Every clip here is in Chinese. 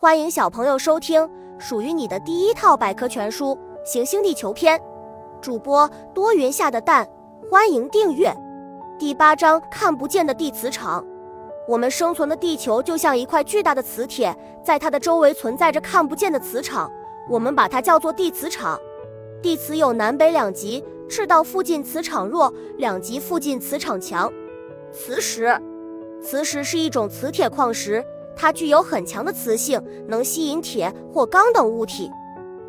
欢迎小朋友收听属于你的第一套百科全书《行星地球篇》，主播多云下的蛋，欢迎订阅。第八章：看不见的地磁场。我们生存的地球就像一块巨大的磁铁，在它的周围存在着看不见的磁场，我们把它叫做地磁场。地磁有南北两极，赤道附近磁场弱，两极附近磁场强。磁石，磁石是一种磁铁矿石。它具有很强的磁性，能吸引铁或钢等物体，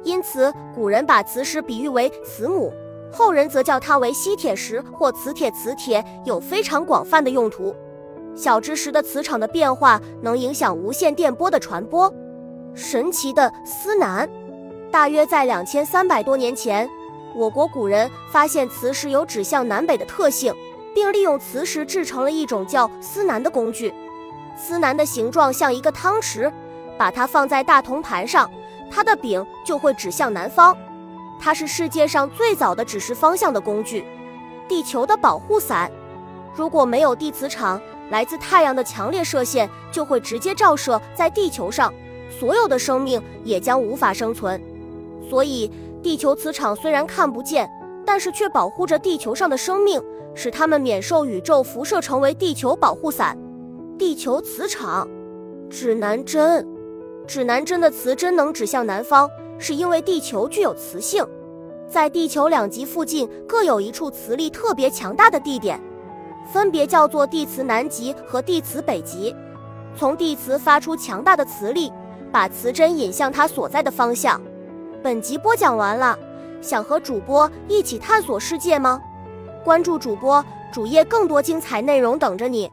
因此古人把磁石比喻为磁母，后人则叫它为吸铁石或磁铁。磁铁有非常广泛的用途。小知识的磁场的变化能影响无线电波的传播。神奇的司南，大约在两千三百多年前，我国古人发现磁石有指向南北的特性，并利用磁石制成了一种叫司南的工具。司南的形状像一个汤匙，把它放在大铜盘上，它的柄就会指向南方。它是世界上最早的指示方向的工具。地球的保护伞，如果没有地磁场，来自太阳的强烈射线就会直接照射在地球上，所有的生命也将无法生存。所以，地球磁场虽然看不见，但是却保护着地球上的生命，使它们免受宇宙辐射，成为地球保护伞。地球磁场，指南针，指南针的磁针能指向南方，是因为地球具有磁性，在地球两极附近各有一处磁力特别强大的地点，分别叫做地磁南极和地磁北极。从地磁发出强大的磁力，把磁针引向它所在的方向。本集播讲完了，想和主播一起探索世界吗？关注主播主页，更多精彩内容等着你。